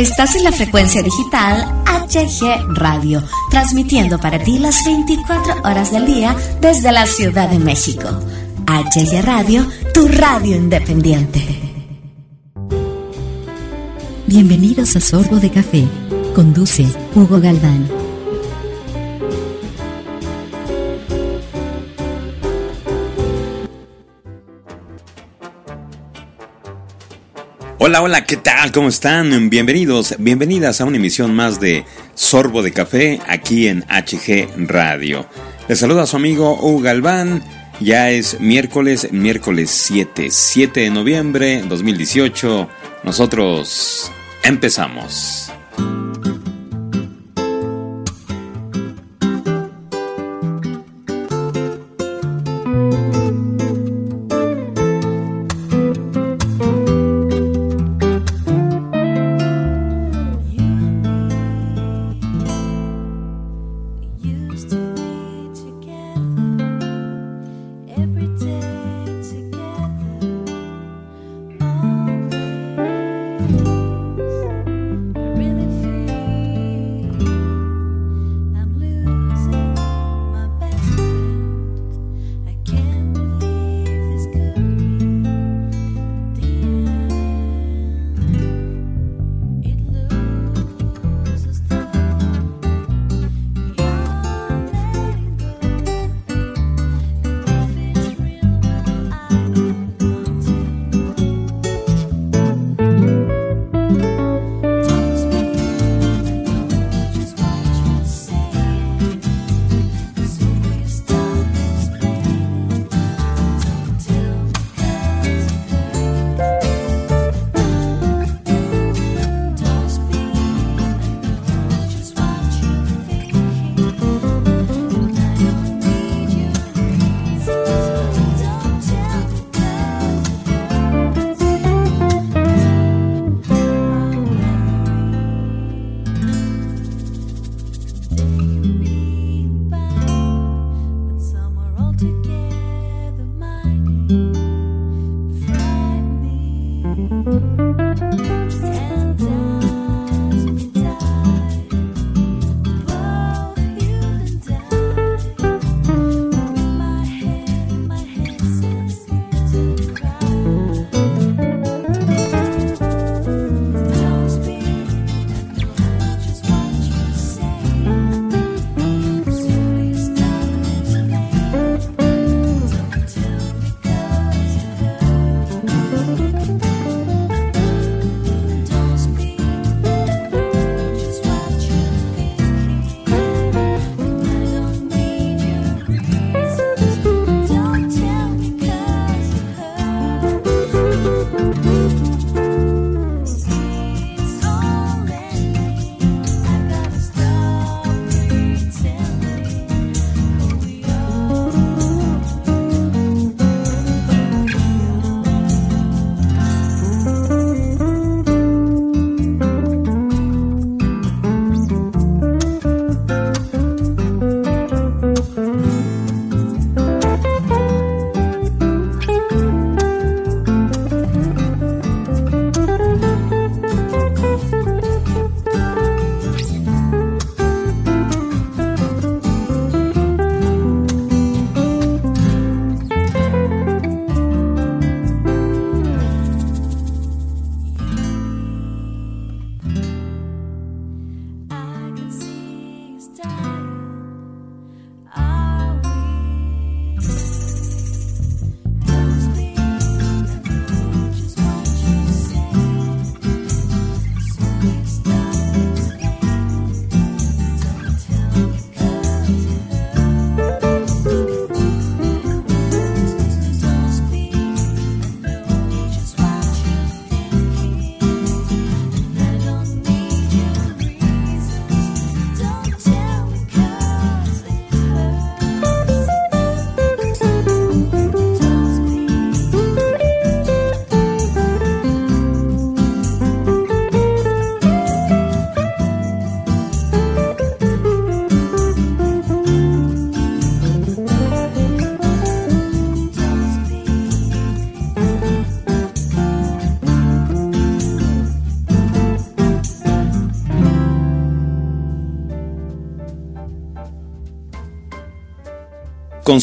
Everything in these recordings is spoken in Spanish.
Estás en la frecuencia digital HG Radio, transmitiendo para ti las 24 horas del día desde la Ciudad de México. HG Radio, tu radio independiente. Bienvenidos a Sorbo de Café. Conduce Hugo Galván. Hola, hola, ¿qué tal? ¿Cómo están? Bienvenidos, bienvenidas a una emisión más de Sorbo de Café aquí en HG Radio. Les saluda a su amigo Hugo Galván. Ya es miércoles, miércoles 7, 7 de noviembre 2018. Nosotros empezamos.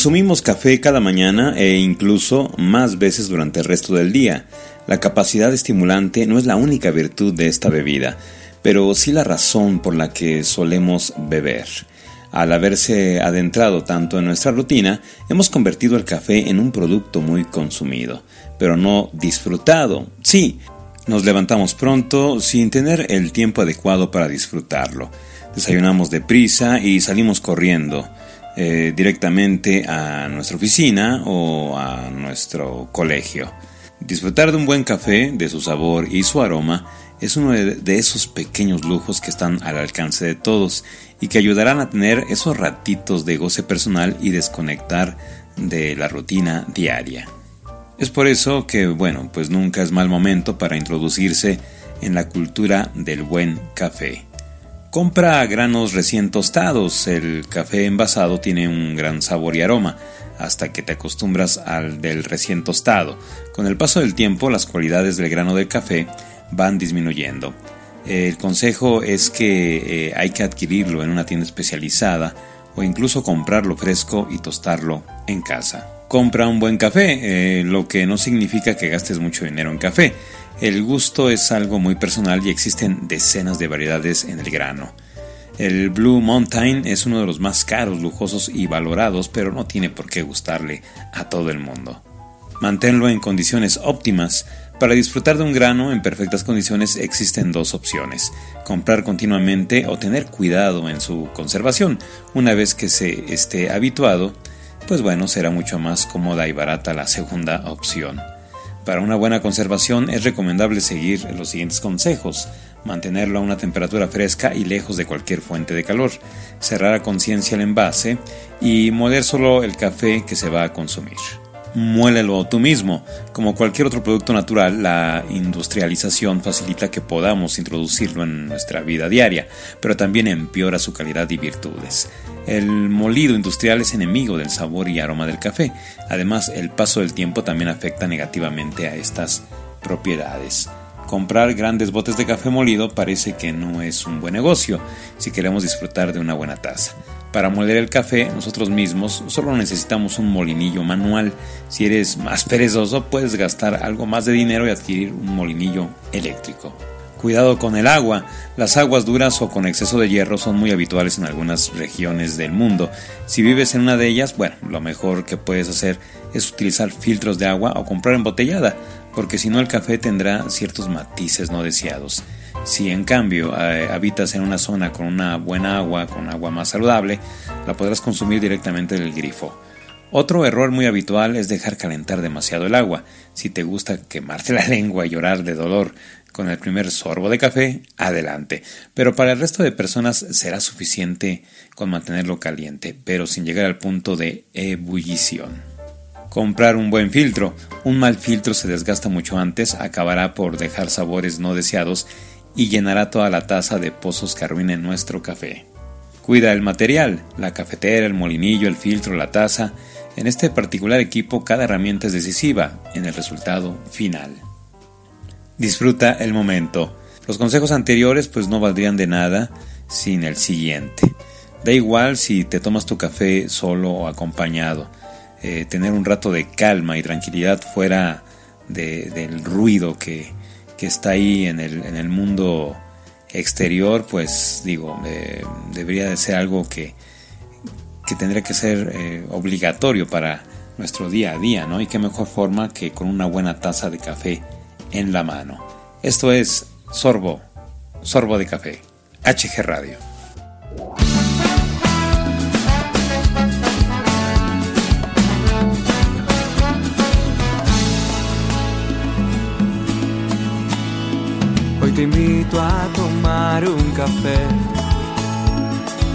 Consumimos café cada mañana e incluso más veces durante el resto del día. La capacidad estimulante no es la única virtud de esta bebida, pero sí la razón por la que solemos beber. Al haberse adentrado tanto en nuestra rutina, hemos convertido el café en un producto muy consumido, pero no disfrutado. Sí, nos levantamos pronto sin tener el tiempo adecuado para disfrutarlo. Desayunamos deprisa y salimos corriendo eh, directamente a nuestra oficina o a nuestro colegio. Disfrutar de un buen café, de su sabor y su aroma, es uno de esos pequeños lujos que están al alcance de todos y que ayudarán a tener esos ratitos de goce personal y desconectar de la rutina diaria. Es por eso que, bueno, pues nunca es mal momento para introducirse en la cultura del buen café. Compra granos recién tostados, el café envasado tiene un gran sabor y aroma, hasta que te acostumbras al del recién tostado. Con el paso del tiempo las cualidades del grano del café van disminuyendo. El consejo es que eh, hay que adquirirlo en una tienda especializada o incluso comprarlo fresco y tostarlo en casa. Compra un buen café, eh, lo que no significa que gastes mucho dinero en café. El gusto es algo muy personal y existen decenas de variedades en el grano. El Blue Mountain es uno de los más caros, lujosos y valorados, pero no tiene por qué gustarle a todo el mundo. Manténlo en condiciones óptimas, para disfrutar de un grano en perfectas condiciones existen dos opciones, comprar continuamente o tener cuidado en su conservación. Una vez que se esté habituado, pues bueno, será mucho más cómoda y barata la segunda opción. Para una buena conservación es recomendable seguir los siguientes consejos. Mantenerlo a una temperatura fresca y lejos de cualquier fuente de calor. Cerrar a conciencia el envase y moler solo el café que se va a consumir muélelo tú mismo. Como cualquier otro producto natural, la industrialización facilita que podamos introducirlo en nuestra vida diaria, pero también empeora su calidad y virtudes. El molido industrial es enemigo del sabor y aroma del café. Además, el paso del tiempo también afecta negativamente a estas propiedades. Comprar grandes botes de café molido parece que no es un buen negocio si queremos disfrutar de una buena taza. Para moler el café nosotros mismos solo necesitamos un molinillo manual. Si eres más perezoso puedes gastar algo más de dinero y adquirir un molinillo eléctrico. Cuidado con el agua. Las aguas duras o con exceso de hierro son muy habituales en algunas regiones del mundo. Si vives en una de ellas, bueno, lo mejor que puedes hacer es utilizar filtros de agua o comprar embotellada, porque si no el café tendrá ciertos matices no deseados. Si en cambio eh, habitas en una zona con una buena agua, con agua más saludable, la podrás consumir directamente del grifo. Otro error muy habitual es dejar calentar demasiado el agua. Si te gusta quemarte la lengua y llorar de dolor con el primer sorbo de café, adelante. Pero para el resto de personas será suficiente con mantenerlo caliente, pero sin llegar al punto de ebullición. Comprar un buen filtro. Un mal filtro se desgasta mucho antes, acabará por dejar sabores no deseados y llenará toda la taza de pozos que arruinen nuestro café. Cuida el material, la cafetera, el molinillo, el filtro, la taza. En este particular equipo cada herramienta es decisiva en el resultado final. Disfruta el momento. Los consejos anteriores pues no valdrían de nada sin el siguiente. Da igual si te tomas tu café solo o acompañado. Eh, tener un rato de calma y tranquilidad fuera del ruido que, está ahí en el, en el, mundo exterior, pues digo, eh, debería de ser algo que, que tendría que ser eh, obligatorio para nuestro día a día, ¿no? Y qué mejor forma que con una buena taza de café en la mano. Esto es Sorbo, Sorbo de Café, HG Radio. Te invito a tomar un café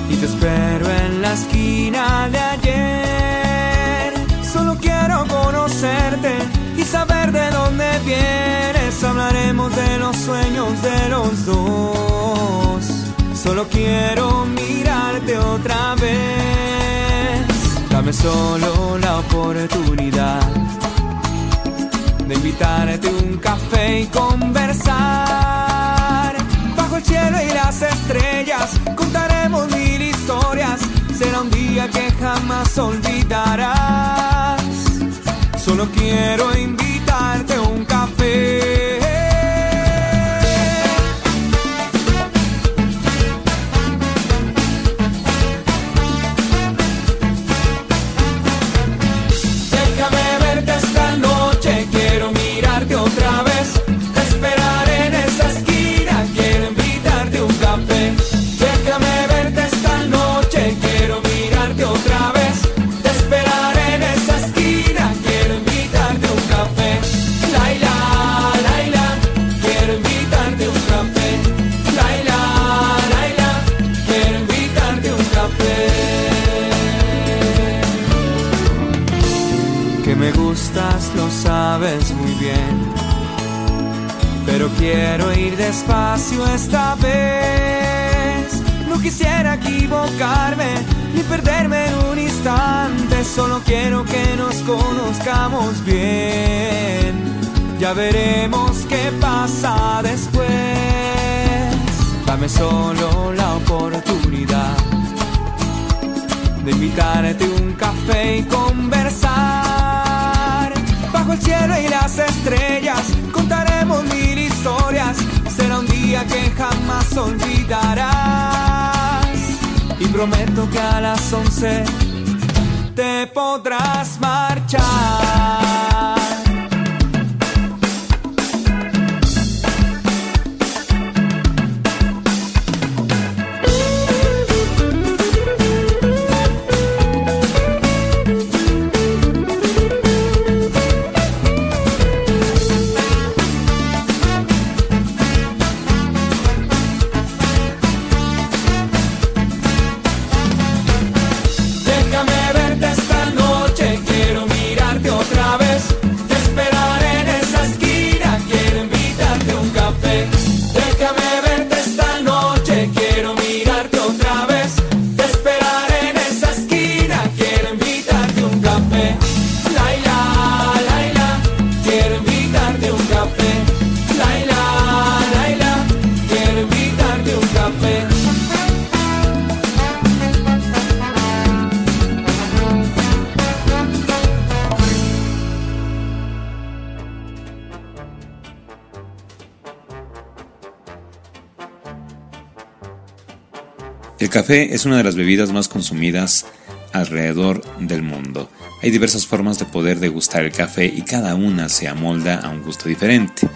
y te espero en la esquina de ayer. Solo quiero conocerte y saber de dónde vienes. Hablaremos de los sueños de los dos. Solo quiero mirarte otra vez. Dame solo la oportunidad de invitarte un café y conversar cielo y las estrellas, contaremos mil historias, será un día que jamás olvidarás. Solo quiero invitarte a un café. Veremos qué pasa después. Dame solo la oportunidad de invitarte un café y conversar. Bajo el cielo y las estrellas contaremos mil historias. Será un día que jamás olvidarás. Y prometo que a las once te podrás marchar. El café es una de las bebidas más consumidas alrededor del mundo. Hay diversas formas de poder degustar el café y cada una se amolda a un gusto diferente.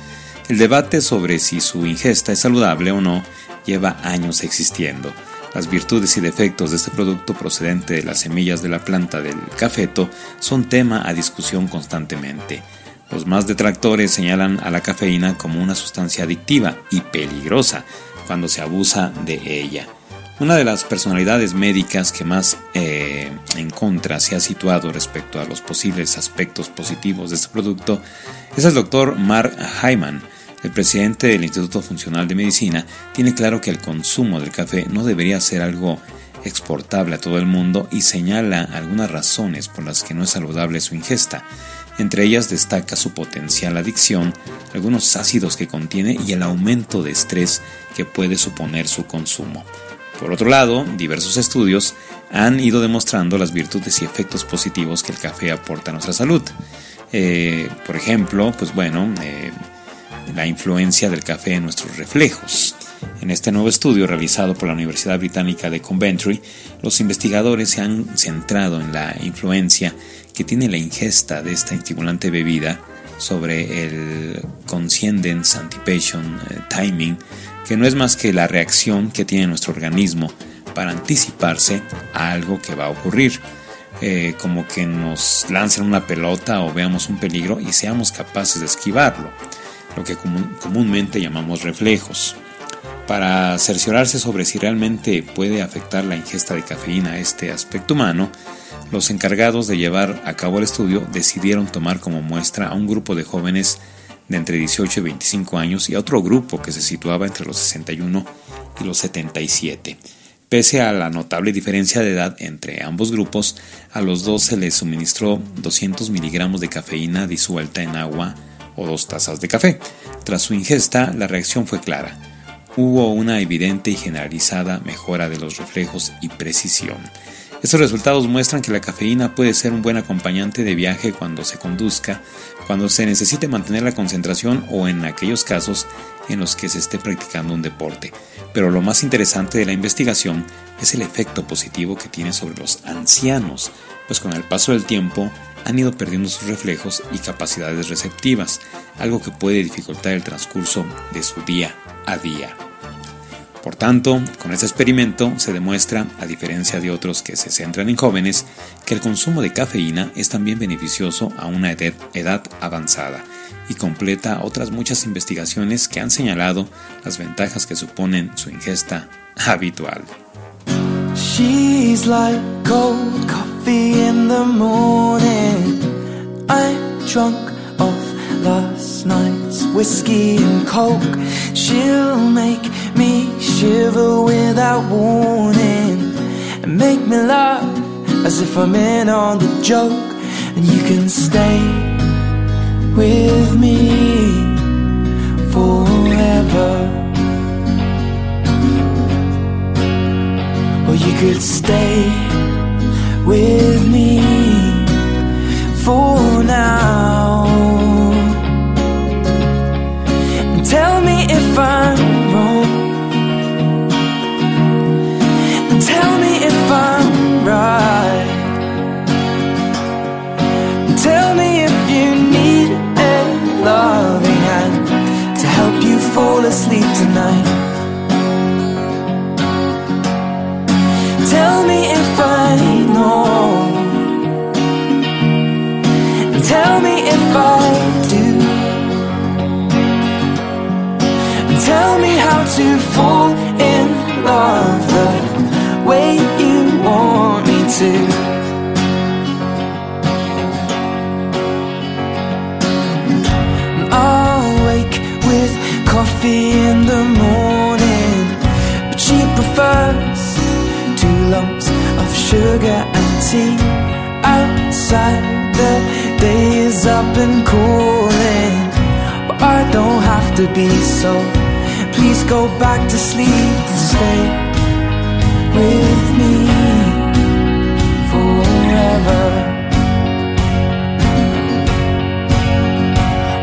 El debate sobre si su ingesta es saludable o no lleva años existiendo. Las virtudes y defectos de este producto procedente de las semillas de la planta del cafeto son tema a discusión constantemente. Los más detractores señalan a la cafeína como una sustancia adictiva y peligrosa cuando se abusa de ella. Una de las personalidades médicas que más eh, en contra se ha situado respecto a los posibles aspectos positivos de este producto es el doctor Mark Hyman. El presidente del Instituto Funcional de Medicina tiene claro que el consumo del café no debería ser algo exportable a todo el mundo y señala algunas razones por las que no es saludable su ingesta. Entre ellas destaca su potencial adicción, algunos ácidos que contiene y el aumento de estrés que puede suponer su consumo. Por otro lado, diversos estudios han ido demostrando las virtudes y efectos positivos que el café aporta a nuestra salud. Eh, por ejemplo, pues bueno, eh, la influencia del café en nuestros reflejos. En este nuevo estudio realizado por la Universidad Británica de Coventry, los investigadores se han centrado en la influencia que tiene la ingesta de esta estimulante bebida sobre el Consciendence Anticipation Timing, que no es más que la reacción que tiene nuestro organismo para anticiparse a algo que va a ocurrir. Eh, como que nos lancen una pelota o veamos un peligro y seamos capaces de esquivarlo, lo que común, comúnmente llamamos reflejos. Para cerciorarse sobre si realmente puede afectar la ingesta de cafeína a este aspecto humano, los encargados de llevar a cabo el estudio decidieron tomar como muestra a un grupo de jóvenes de entre 18 y 25 años y a otro grupo que se situaba entre los 61 y los 77. Pese a la notable diferencia de edad entre ambos grupos, a los dos se les suministró 200 miligramos de cafeína disuelta en agua o dos tazas de café. Tras su ingesta, la reacción fue clara. Hubo una evidente y generalizada mejora de los reflejos y precisión. Estos resultados muestran que la cafeína puede ser un buen acompañante de viaje cuando se conduzca, cuando se necesite mantener la concentración o en aquellos casos en los que se esté practicando un deporte. Pero lo más interesante de la investigación es el efecto positivo que tiene sobre los ancianos, pues con el paso del tiempo han ido perdiendo sus reflejos y capacidades receptivas, algo que puede dificultar el transcurso de su día a día. Por tanto, con este experimento se demuestra, a diferencia de otros que se centran en jóvenes, que el consumo de cafeína es también beneficioso a una edad avanzada y completa otras muchas investigaciones que han señalado las ventajas que suponen su ingesta habitual. She's like cold coffee in the morning. I'm drunk off last night's whiskey and coke. She'll make me shiver without warning and make me laugh as if I'm in on the joke. And you can stay with me forever. Or you could stay with me for now. Coffee in the morning, but she prefers two lumps of sugar and tea outside. The day is up and calling, but I don't have to be so. Please go back to sleep and stay with me forever.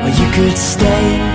Or you could stay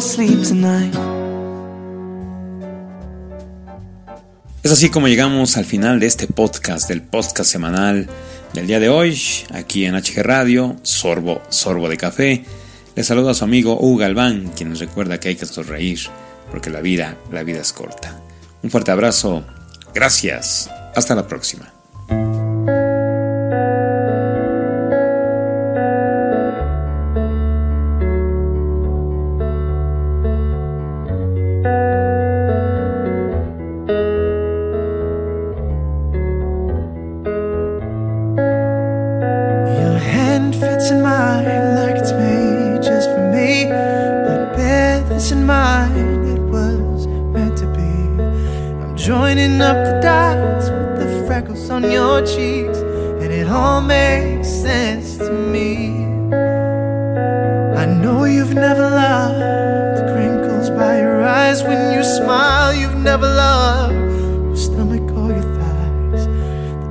tonight. Es así como llegamos al final de este podcast, del podcast semanal del día de hoy, aquí en HG Radio, Sorbo, Sorbo de Café. Le saludo a su amigo Hugo Galván, quien nos recuerda que hay que sonreír, porque la vida, la vida es corta. Un fuerte abrazo, gracias, hasta la próxima.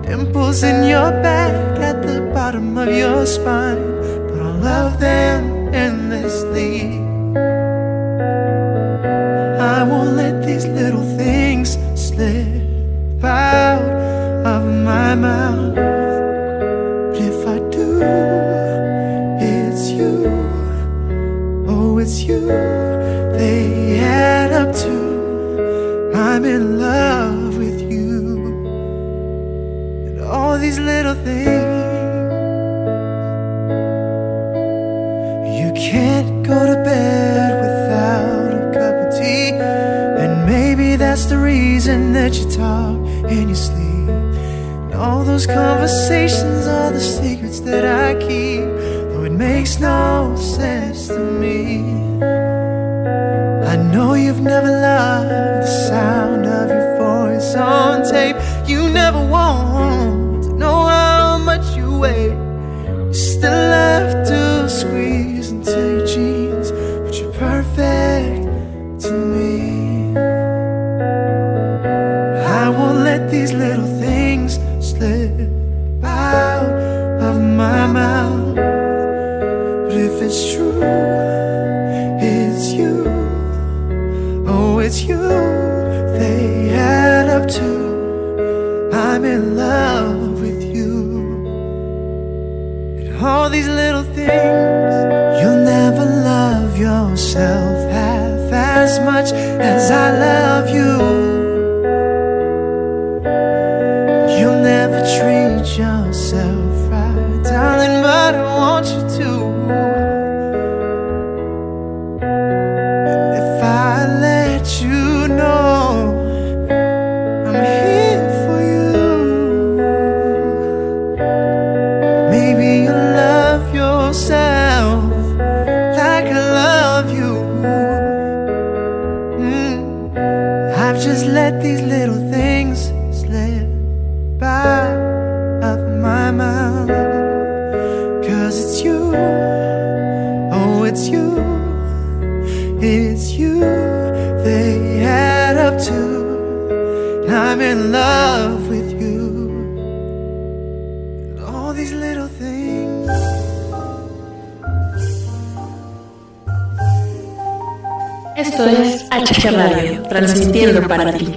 Dimples in your back at the bottom of your spine. But I love them endlessly. I won't let these little things slip out of my mouth. Those conversations are the secrets that I keep, though it makes no sense to me. I know you've never loved the sound of your voice on tape. in love with you. And all these little things, you'll never love yourself half as much as I love you. I'm in love with you. And all these little things. Esto es HG Radio, transmitiendo para ti.